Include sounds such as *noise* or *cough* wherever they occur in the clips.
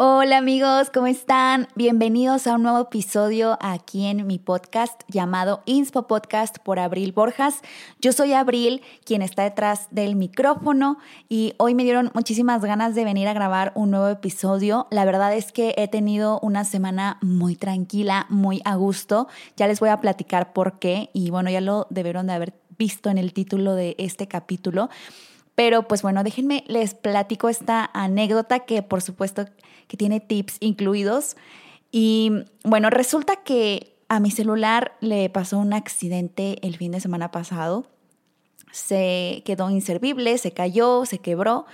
Hola amigos, ¿cómo están? Bienvenidos a un nuevo episodio aquí en mi podcast llamado Inspo Podcast por Abril Borjas. Yo soy Abril, quien está detrás del micrófono y hoy me dieron muchísimas ganas de venir a grabar un nuevo episodio. La verdad es que he tenido una semana muy tranquila, muy a gusto. Ya les voy a platicar por qué y bueno, ya lo debieron de haber visto en el título de este capítulo. Pero pues bueno, déjenme, les platico esta anécdota que por supuesto que tiene tips incluidos. Y bueno, resulta que a mi celular le pasó un accidente el fin de semana pasado. Se quedó inservible, se cayó, se quebró.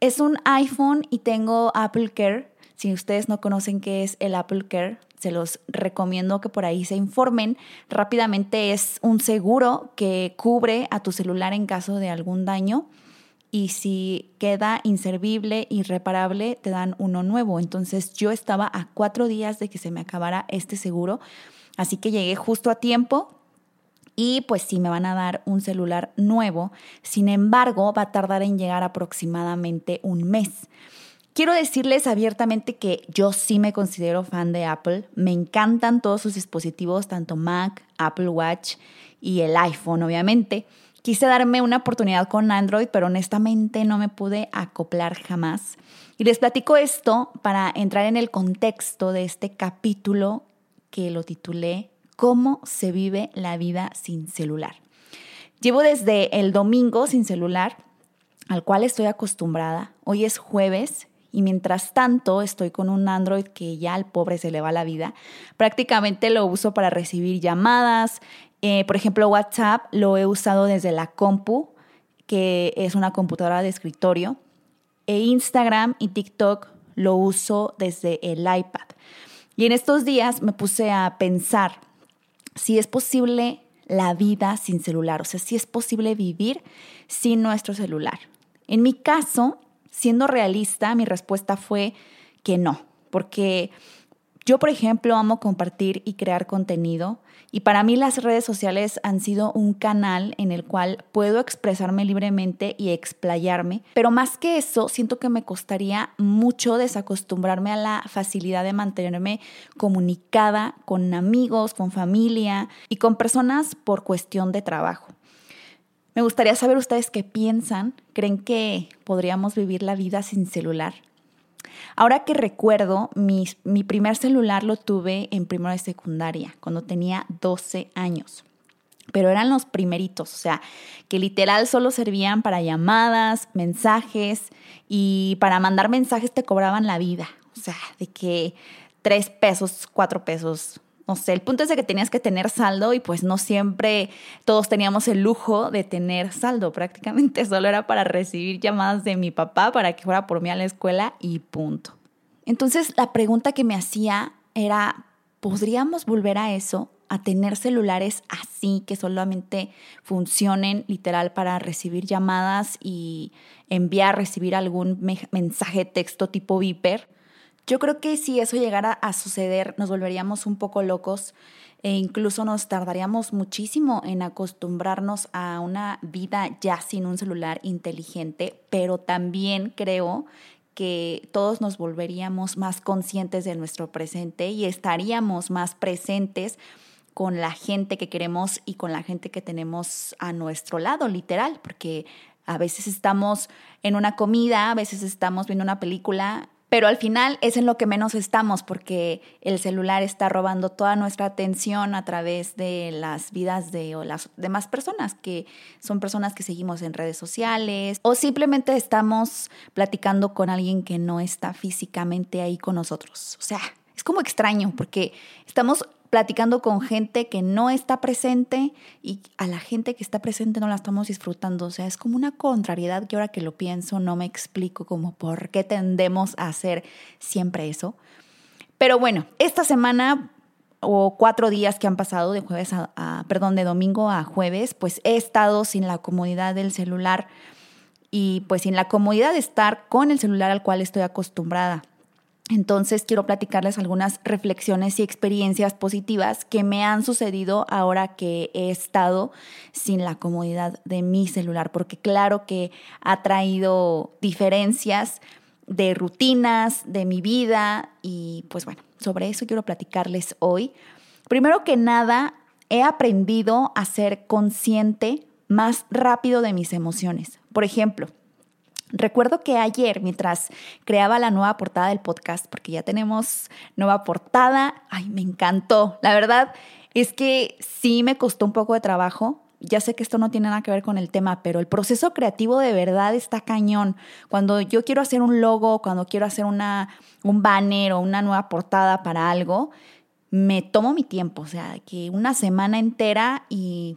Es un iPhone y tengo Apple Care. Si ustedes no conocen qué es el Apple Care, se los recomiendo que por ahí se informen. Rápidamente es un seguro que cubre a tu celular en caso de algún daño y si queda inservible, irreparable, te dan uno nuevo. Entonces yo estaba a cuatro días de que se me acabara este seguro, así que llegué justo a tiempo y pues sí me van a dar un celular nuevo. Sin embargo, va a tardar en llegar aproximadamente un mes. Quiero decirles abiertamente que yo sí me considero fan de Apple. Me encantan todos sus dispositivos, tanto Mac, Apple Watch y el iPhone, obviamente. Quise darme una oportunidad con Android, pero honestamente no me pude acoplar jamás. Y les platico esto para entrar en el contexto de este capítulo que lo titulé ¿Cómo se vive la vida sin celular? Llevo desde el domingo sin celular, al cual estoy acostumbrada. Hoy es jueves y mientras tanto estoy con un Android que ya al pobre se le va la vida. Prácticamente lo uso para recibir llamadas, eh, por ejemplo, WhatsApp lo he usado desde la compu, que es una computadora de escritorio, e Instagram y TikTok lo uso desde el iPad. Y en estos días me puse a pensar si es posible la vida sin celular, o sea, si es posible vivir sin nuestro celular. En mi caso, siendo realista, mi respuesta fue que no, porque yo, por ejemplo, amo compartir y crear contenido y para mí las redes sociales han sido un canal en el cual puedo expresarme libremente y explayarme, pero más que eso, siento que me costaría mucho desacostumbrarme a la facilidad de mantenerme comunicada con amigos, con familia y con personas por cuestión de trabajo. Me gustaría saber ustedes qué piensan. ¿Creen que podríamos vivir la vida sin celular? Ahora que recuerdo, mi, primer celular lo tuve en primero de secundaria, cuando tenía 12 años. Pero eran los primeritos, o sea, que literal solo servían para llamadas, mensajes y para mandar mensajes te cobraban la vida, o sea, de que tres pesos, cuatro pesos, no sé, el punto es de que tenías que tener saldo y pues no siempre todos teníamos el lujo de tener saldo, prácticamente *laughs* solo era para recibir llamadas de mi papá para que fuera por mí a la escuela y punto. Entonces la pregunta que me hacía era, ¿podríamos volver a eso? a tener celulares así que solamente funcionen literal para recibir llamadas y enviar, recibir algún mensaje texto tipo Viper. Yo creo que si eso llegara a suceder, nos volveríamos un poco locos e incluso nos tardaríamos muchísimo en acostumbrarnos a una vida ya sin un celular inteligente, pero también creo que todos nos volveríamos más conscientes de nuestro presente y estaríamos más presentes con la gente que queremos y con la gente que tenemos a nuestro lado, literal, porque a veces estamos en una comida, a veces estamos viendo una película pero al final es en lo que menos estamos porque el celular está robando toda nuestra atención a través de las vidas de las demás personas, que son personas que seguimos en redes sociales o simplemente estamos platicando con alguien que no está físicamente ahí con nosotros. O sea, es como extraño porque estamos platicando con gente que no está presente y a la gente que está presente no la estamos disfrutando. O sea, es como una contrariedad que ahora que lo pienso no me explico como por qué tendemos a hacer siempre eso. Pero bueno, esta semana o cuatro días que han pasado de jueves a, perdón, de domingo a jueves, pues he estado sin la comodidad del celular y pues sin la comodidad de estar con el celular al cual estoy acostumbrada. Entonces quiero platicarles algunas reflexiones y experiencias positivas que me han sucedido ahora que he estado sin la comodidad de mi celular, porque claro que ha traído diferencias de rutinas, de mi vida y pues bueno, sobre eso quiero platicarles hoy. Primero que nada, he aprendido a ser consciente más rápido de mis emociones. Por ejemplo, Recuerdo que ayer, mientras creaba la nueva portada del podcast, porque ya tenemos nueva portada, ay, me encantó. La verdad es que sí me costó un poco de trabajo. Ya sé que esto no tiene nada que ver con el tema, pero el proceso creativo de verdad está cañón. Cuando yo quiero hacer un logo, cuando quiero hacer una, un banner o una nueva portada para algo, me tomo mi tiempo, o sea, que una semana entera y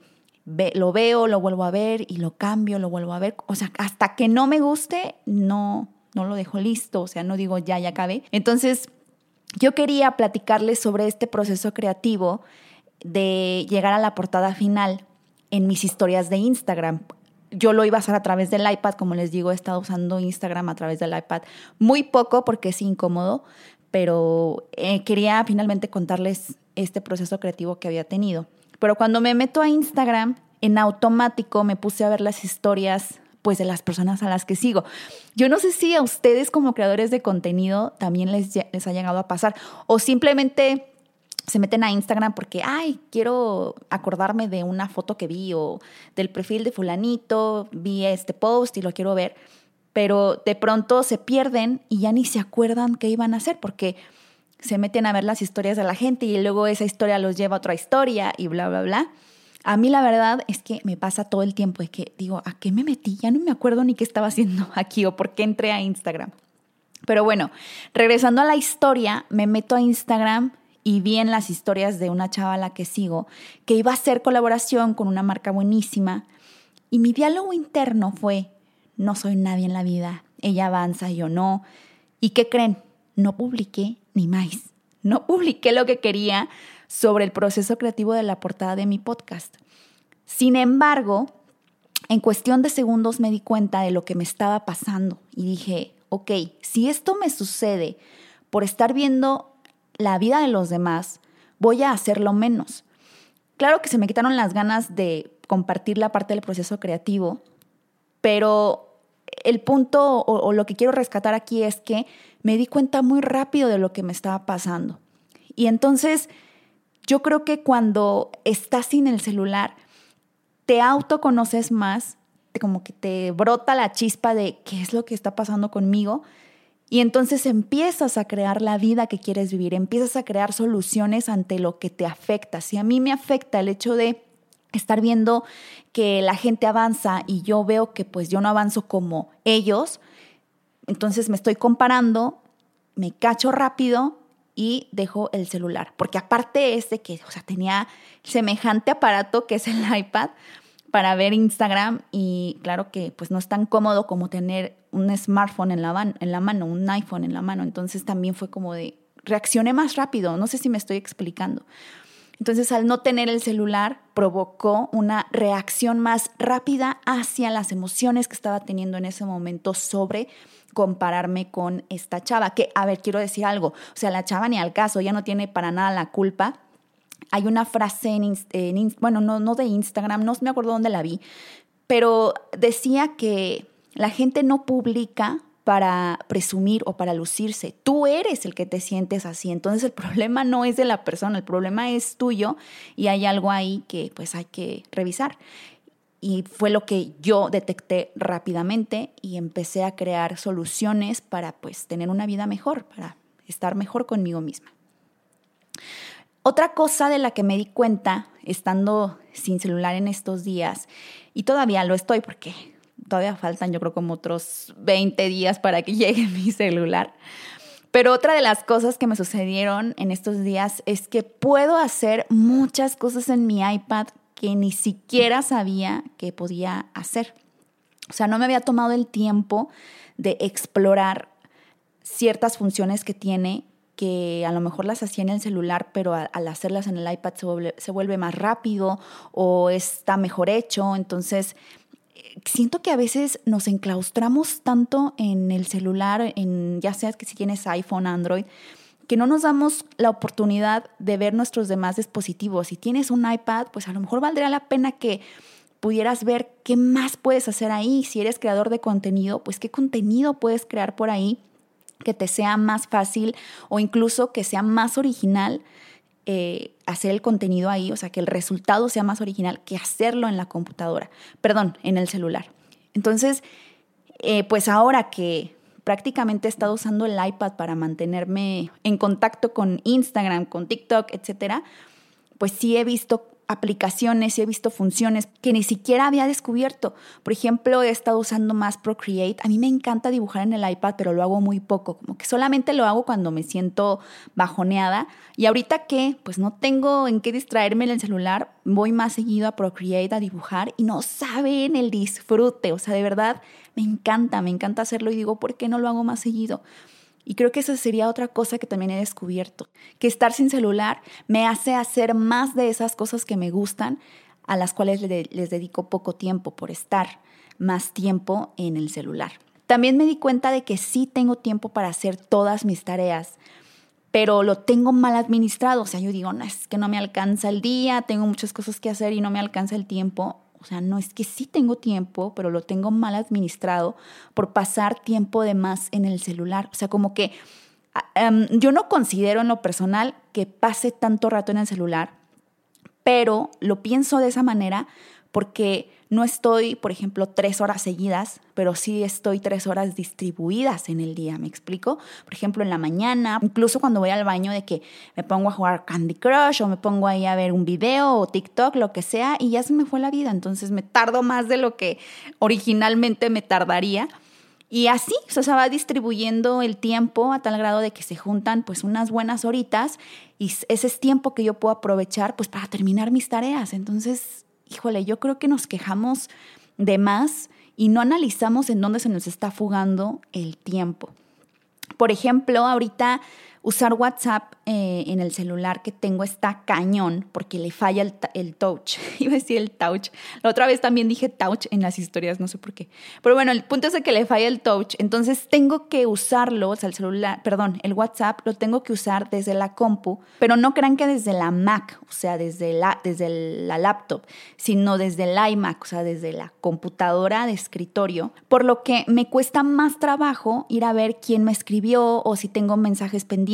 lo veo, lo vuelvo a ver y lo cambio, lo vuelvo a ver. O sea, hasta que no me guste, no, no lo dejo listo, o sea, no digo ya, ya acabé. Entonces, yo quería platicarles sobre este proceso creativo de llegar a la portada final en mis historias de Instagram. Yo lo iba a hacer a través del iPad, como les digo, he estado usando Instagram a través del iPad muy poco porque es incómodo, pero eh, quería finalmente contarles este proceso creativo que había tenido. Pero cuando me meto a Instagram, en automático me puse a ver las historias pues de las personas a las que sigo. Yo no sé si a ustedes como creadores de contenido también les, les ha llegado a pasar o simplemente se meten a Instagram porque, ay, quiero acordarme de una foto que vi o del perfil de fulanito, vi este post y lo quiero ver, pero de pronto se pierden y ya ni se acuerdan qué iban a hacer porque se meten a ver las historias de la gente y luego esa historia los lleva a otra historia y bla, bla, bla. A mí la verdad es que me pasa todo el tiempo, es que digo, ¿a qué me metí? Ya no me acuerdo ni qué estaba haciendo *laughs* aquí o por qué entré a Instagram. Pero bueno, regresando a la historia, me meto a Instagram y vi en las historias de una chava la que sigo que iba a hacer colaboración con una marca buenísima y mi diálogo interno fue, no soy nadie en la vida, ella avanza, yo no. ¿Y qué creen? No publiqué ni más. No publiqué lo que quería sobre el proceso creativo de la portada de mi podcast. Sin embargo, en cuestión de segundos me di cuenta de lo que me estaba pasando y dije, ok, si esto me sucede por estar viendo la vida de los demás, voy a hacerlo menos. Claro que se me quitaron las ganas de compartir la parte del proceso creativo, pero el punto o, o, lo que quiero rescatar aquí es que me di cuenta muy rápido de lo que me estaba pasando. Y entonces yo creo que cuando estás sin el celular, te autoconoces más, como que te brota la chispa de qué es lo que está pasando conmigo. Y entonces empiezas a crear la vida que quieres vivir, empiezas a crear soluciones ante lo que te afecta. Si a mí me afecta el hecho de estar viendo que la gente avanza y yo veo que pues yo no avanzo como ellos, entonces me estoy comparando, me cacho rápido y dejo el celular. Porque aparte es de que, o sea, tenía semejante aparato que es el *laughs* iPad para ver Instagram y claro que pues no es tan cómodo como tener un smartphone en la, en la mano, un iPhone en la mano. Entonces también fue como de, reaccioné más rápido, no sé si me estoy explicando. Entonces, al no tener el celular, provocó una reacción más rápida hacia las emociones que estaba teniendo en ese momento sobre compararme con esta chava. Que, a ver, quiero decir algo. O sea, la chava ni al caso, ya no tiene para nada la culpa. Hay una frase en, en bueno, no, no de Instagram, no me acuerdo dónde la vi, pero decía que la gente no publica para presumir o para lucirse. Tú eres el que te sientes así. Entonces el *laughs* problema no es de la persona, el problema es tuyo y hay algo ahí que pues hay que revisar. Y fue lo que yo detecté rápidamente y empecé a crear soluciones para pues tener una vida mejor, para estar mejor conmigo misma. Otra cosa de la que me di cuenta estando sin celular en estos días, y todavía lo estoy porque todavía faltan yo creo como otros 20 días para que *laughs* llegue mi celular. Pero otra de las cosas que me sucedieron en estos días es que puedo hacer muchas cosas en mi iPad que ni siquiera sabía que podía hacer. O sea, no me había tomado el tiempo de explorar ciertas funciones que tiene que a lo mejor las hacía en el celular, pero al hacerlas en el iPad se vuelve, se vuelve más rápido o está mejor hecho. Entonces, siento que a veces nos enclaustramos tanto en el celular, en ya sea que si tienes iPhone, Android, que no nos damos la oportunidad de ver nuestros demás dispositivos. Si tienes un iPad, pues a lo mejor valdría la pena que pudieras ver qué más puedes hacer ahí. Si eres creador de contenido, pues qué contenido puedes crear por ahí que te sea más fácil o incluso que sea más original eh, hacer el contenido ahí, o sea, que el resultado sea más original que hacerlo en la computadora, perdón, en el celular. Entonces, eh, pues ahora que prácticamente he estado usando el iPad para mantenerme en contacto con Instagram, con TikTok, etcétera, pues sí he visto aplicaciones y he visto funciones que ni siquiera había descubierto. Por ejemplo, he estado usando más Procreate. A mí me encanta dibujar en el iPad, pero lo hago muy poco, como que solamente lo hago cuando me siento bajoneada. Y ahorita que pues no tengo en qué distraerme en el celular, voy más seguido a Procreate a dibujar y no saben el disfrute. O sea, de verdad, me encanta, me encanta hacerlo y digo, ¿por qué no lo hago más seguido? Y creo que esa sería otra cosa que también he descubierto, que estar sin celular me hace hacer más de esas cosas que me gustan, a las cuales les dedico poco tiempo por estar más tiempo en el celular. También me di cuenta de que sí tengo tiempo para hacer todas mis tareas, pero lo tengo mal administrado. O sea, yo digo, no, es que no me alcanza el día, tengo muchas cosas que hacer y no me alcanza el tiempo. O sea, no es que sí tengo tiempo, pero lo tengo mal administrado por pasar tiempo de más en el celular. O sea, como que um, yo no considero en lo personal que pase tanto rato en el celular, pero lo pienso de esa manera porque no estoy, por ejemplo, tres horas seguidas, pero sí estoy tres horas distribuidas en el día, ¿me explico? Por ejemplo, en la mañana, incluso cuando voy al baño de que me pongo a jugar Candy Crush o me pongo ahí a ver un video o TikTok, lo que sea, y ya se me fue la vida, entonces me tardo más de lo que originalmente me tardaría. Y así, o sea, se va distribuyendo el tiempo a tal grado de que se juntan pues unas buenas horitas y ese es tiempo que yo puedo aprovechar pues para terminar mis tareas. Entonces, híjole, yo creo que nos quejamos de más y no analizamos en dónde se nos está fugando el tiempo. Por ejemplo, ahorita usar WhatsApp eh, en el celular que tengo está cañón porque le falla el, el, touch. *laughs* Iba a decir el touch. La otra vez también dije touch en las historias, no sé por qué. Pero bueno, el punto es que le falla el touch. Entonces tengo que usarlo, o sea, el celular, perdón, el WhatsApp lo tengo que usar desde la compu, pero no crean que desde la Mac, o sea, desde la, desde la laptop, sino desde el iMac, o sea, desde la computadora de escritorio. Por lo que me cuesta más trabajo ir a ver quién me escribió o si tengo mensajes pendientes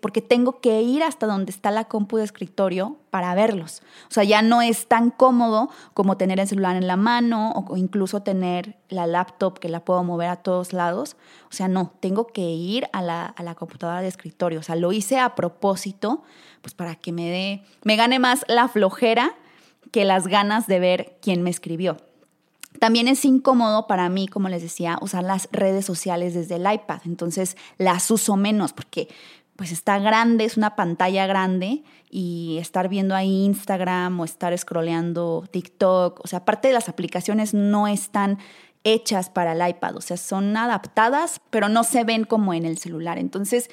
porque tengo que ir hasta donde está la compu de escritorio para verlos. O sea, ya no es tan cómodo como tener el celular en la mano o incluso tener la laptop que la puedo mover a todos lados. O sea, no, tengo que ir a la, a la computadora de escritorio. O sea, lo hice a propósito, pues para que me dé, me gane más la flojera que las ganas de ver quién me escribió. También es incómodo para mí, como les decía, usar las redes sociales desde el iPad. Entonces las uso menos porque pues está grande, es una pantalla grande y estar viendo ahí Instagram o estar scrolleando TikTok, o sea, aparte de las aplicaciones no están hechas para el iPad, o sea, son adaptadas, pero no se ven como en el celular. Entonces,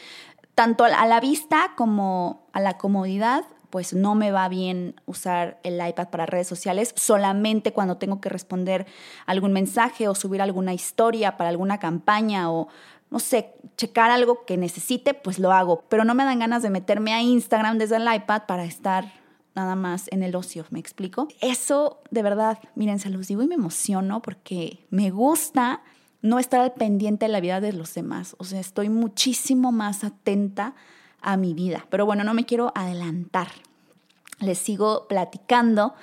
tanto a la vista como a la comodidad, pues no me va bien usar el iPad para redes sociales, solamente cuando tengo que responder algún mensaje o subir alguna historia para alguna campaña o no sé, checar algo que necesite, pues lo hago, pero no me dan ganas de meterme a Instagram desde el iPad para estar nada más en el ocio, ¿me explico? Eso de verdad, miren, se los digo y me emociono porque me gusta no estar al pendiente de la vida de los demás, o sea, estoy muchísimo más atenta a mi vida. Pero bueno, no me quiero adelantar. Les sigo platicando.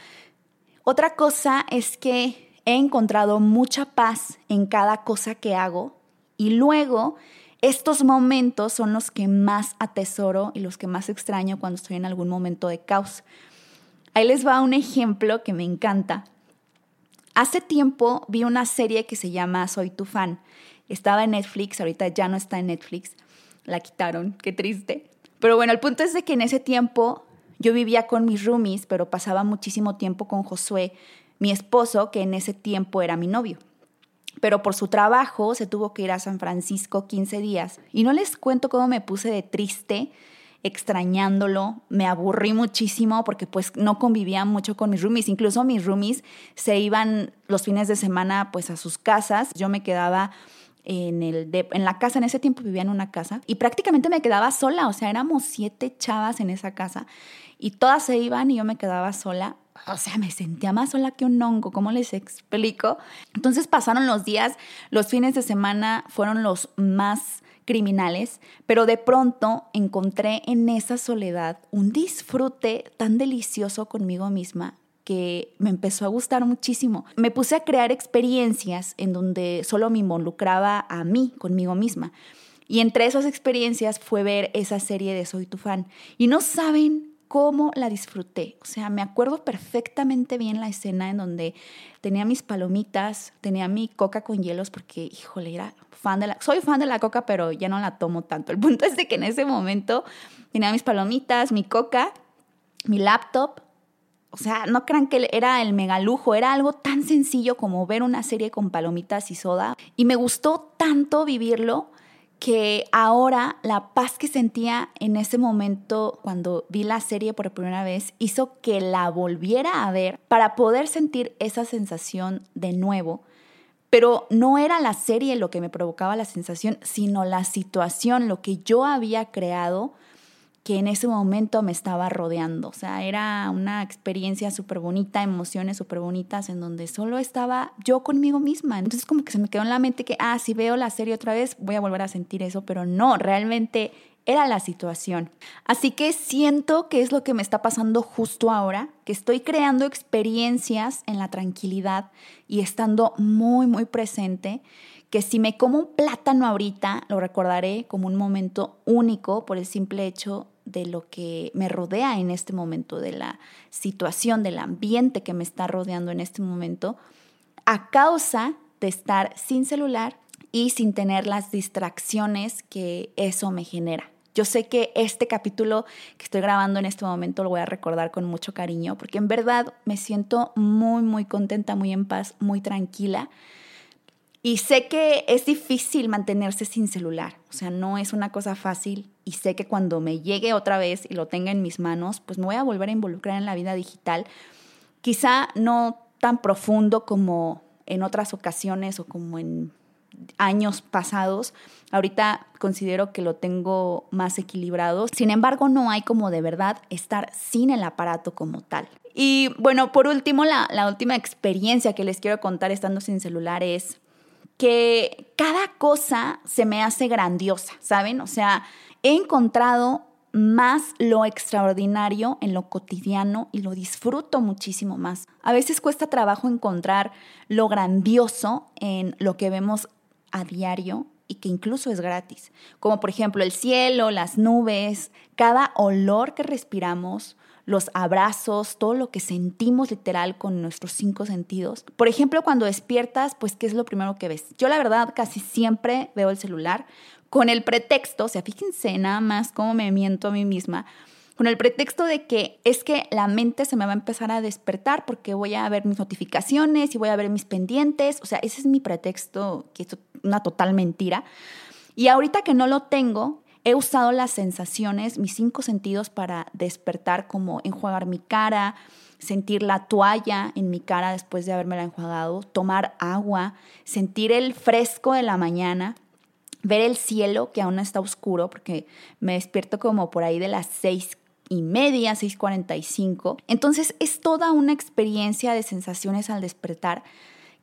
Otra cosa es que he encontrado mucha paz en cada cosa que hago y luego estos momentos son los que más atesoro y los que más extraño cuando estoy en algún momento de caos. Ahí les va un ejemplo que me encanta. Hace tiempo vi una serie que se llama Soy tu fan. Estaba en Netflix, ahorita ya no está en Netflix. La quitaron, qué triste. Pero bueno, el punto es de que en ese tiempo yo vivía con mis roomies, pero pasaba muchísimo tiempo con Josué, mi esposo, que en ese tiempo era mi novio. Pero por su trabajo se tuvo que ir a San Francisco 15 días. Y no les cuento cómo me puse de triste extrañándolo, me aburrí muchísimo porque pues no convivía mucho con mis roomies, incluso mis roomies se iban los fines de semana pues a sus casas, yo me quedaba en, el en la casa, en ese tiempo vivía en una casa y prácticamente me quedaba sola, o sea, éramos siete chavas en esa casa y todas se iban y yo me quedaba sola. O sea, me sentía más sola que un hongo, ¿cómo les explico? Entonces pasaron los días, los fines de semana fueron los más criminales, pero de pronto encontré en esa soledad un disfrute tan delicioso conmigo misma que me empezó a gustar muchísimo. Me puse a crear experiencias en donde solo me involucraba a mí, conmigo misma. Y entre esas experiencias fue ver esa serie de Soy tu fan. Y no saben cómo la disfruté. O sea, me acuerdo perfectamente bien la escena en donde tenía mis palomitas, tenía mi coca con hielos, porque, híjole, era fan de la... Soy fan de la coca, pero ya no la tomo tanto. El punto es de que en ese momento tenía mis palomitas, mi coca, mi laptop. O sea, no crean que era el megalujo, era algo tan sencillo como ver una serie con palomitas y soda. Y me gustó tanto vivirlo que ahora la paz que sentía en ese momento cuando vi la serie por primera vez hizo que la volviera a ver para poder sentir esa sensación de nuevo. Pero no era la serie lo que me provocaba la sensación, sino la situación, lo que yo había creado que en ese momento me estaba rodeando. O sea, era una experiencia súper bonita, emociones súper bonitas en donde solo estaba yo conmigo misma. Entonces como que se me quedó en la mente que, ah, si veo la serie otra vez, voy a volver a sentir eso, pero no, realmente era la situación. Así que siento que es lo que me está pasando justo ahora, que estoy creando experiencias en la tranquilidad y estando muy, muy presente que si me como un plátano ahorita, lo recordaré como un momento único por el simple hecho de lo que me rodea en este momento, de la situación, del ambiente que me está rodeando en este momento, a causa de estar sin celular y sin tener las distracciones que eso me genera. Yo sé que este capítulo que estoy grabando en este momento lo voy a recordar con mucho cariño, porque en verdad me siento muy, muy contenta, muy en paz, muy tranquila y sé que es difícil mantenerse sin celular, o sea, no es una cosa fácil y sé que cuando me llegue otra vez y lo tenga en mis manos, pues me voy a volver a involucrar en la vida digital, quizá no tan profundo como en otras ocasiones o como en años pasados. Ahorita considero que lo tengo más equilibrado. Sin embargo, no hay como de verdad estar sin el aparato como tal. Y bueno, por último, la, la última experiencia que les quiero contar estando sin celular es que cada cosa se me hace grandiosa, ¿saben? O sea, he encontrado más lo extraordinario en lo cotidiano y lo disfruto muchísimo más. A veces cuesta trabajo encontrar lo grandioso en lo que vemos a diario y que incluso es gratis, como por ejemplo el cielo, las nubes, cada olor que respiramos, los abrazos, todo lo que sentimos literal con nuestros cinco sentidos. Por ejemplo, cuando despiertas, pues, ¿qué es lo primero que ves? Yo la verdad casi siempre veo el celular con el pretexto, o sea, fíjense nada más cómo me miento a mí misma, con el pretexto de que es que la mente se me va a empezar a despertar porque voy a ver mis notificaciones y voy a ver mis pendientes, o sea, ese es mi pretexto, que es una total mentira. Y ahorita que no lo tengo, He usado las sensaciones, mis cinco sentidos para despertar, como enjuagar mi cara, sentir la toalla en mi cara después de haberme la enjuagado, tomar agua, sentir el fresco de la mañana, ver el cielo que aún está oscuro, porque me despierto como por ahí de las seis y media, 6.45. Entonces es toda una experiencia de sensaciones al despertar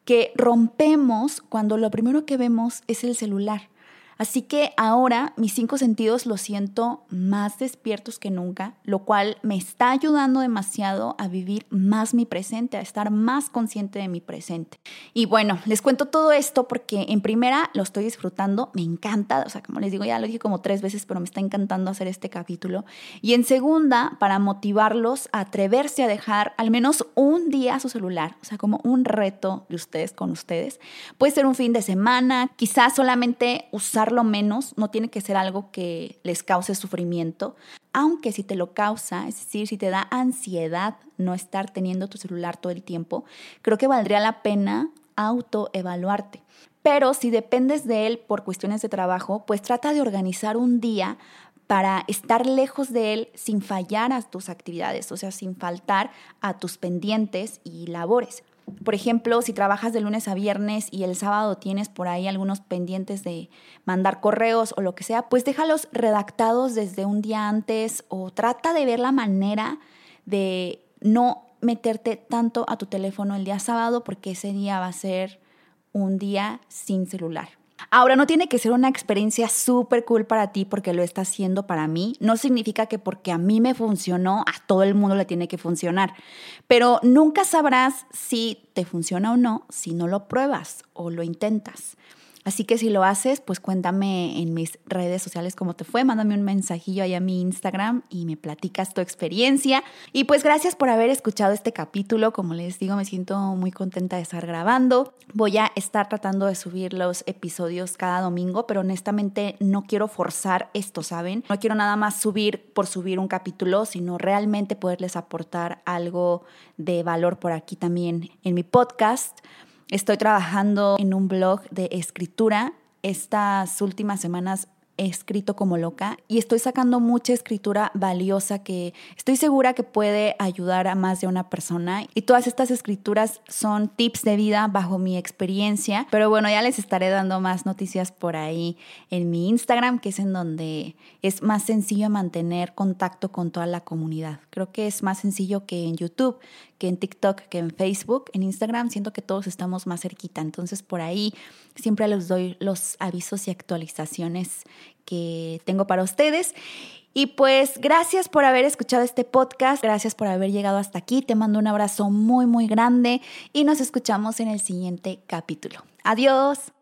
que rompemos cuando lo primero que vemos es el celular. Así que ahora mis cinco sentidos los siento más despiertos que nunca, lo cual me está ayudando demasiado a vivir más mi presente, a estar más consciente de mi presente. Y bueno, les cuento todo esto porque en primera lo estoy disfrutando, me encanta, o sea, como les digo, ya lo dije como tres veces, pero me está encantando hacer este capítulo. Y en segunda, para motivarlos a atreverse a dejar al menos un día su celular, o sea, como un reto de ustedes con ustedes. Puede ser un fin de semana, quizás solamente usar lo menos, no tiene que ser algo que les cause sufrimiento, aunque si te lo causa, es decir, si te da ansiedad no estar teniendo tu celular todo el tiempo, creo que valdría la pena autoevaluarte. Pero si dependes de él por cuestiones de trabajo, pues trata de organizar un día para estar lejos de él sin fallar a tus actividades, o sea, sin faltar a tus pendientes y labores. Por ejemplo, si trabajas de lunes a viernes y el sábado tienes por ahí algunos pendientes de mandar correos o lo que sea, pues déjalos redactados desde un día antes o trata de ver la manera de no meterte tanto a tu teléfono el día sábado porque ese día va a ser un día sin celular. Ahora, no tiene que ser una experiencia súper cool para ti porque lo está haciendo para mí. No significa que porque a mí me funcionó, a todo el mundo le tiene que funcionar. Pero nunca sabrás si te funciona o no si no lo pruebas o lo intentas. Así que si lo haces, pues cuéntame en mis redes sociales cómo te fue, mándame un mensajillo ahí a mi Instagram y me platicas tu experiencia. Y pues gracias por haber escuchado este capítulo. Como les digo, me siento muy contenta de estar grabando. Voy a estar tratando de subir los episodios cada domingo, pero honestamente no quiero forzar esto, ¿saben? No quiero nada más subir por subir un capítulo, sino realmente poderles aportar algo de valor por aquí también en mi podcast. Estoy trabajando en un blog de escritura. Estas últimas semanas he escrito como loca y estoy sacando mucha escritura valiosa que estoy segura que puede ayudar a más de una persona. Y todas estas escrituras son tips de vida bajo mi experiencia. Pero bueno, ya les estaré dando más noticias por ahí en mi Instagram, que es en donde es más sencillo mantener contacto con toda la comunidad. Creo que es más sencillo que en YouTube, que en TikTok, que en Facebook. En Instagram siento que todos estamos más cerquita. Entonces por ahí siempre les doy los avisos y actualizaciones que tengo para ustedes. Y pues gracias por haber escuchado este podcast, gracias por haber llegado hasta aquí, te mando un abrazo muy muy grande y nos escuchamos en el siguiente capítulo. Adiós.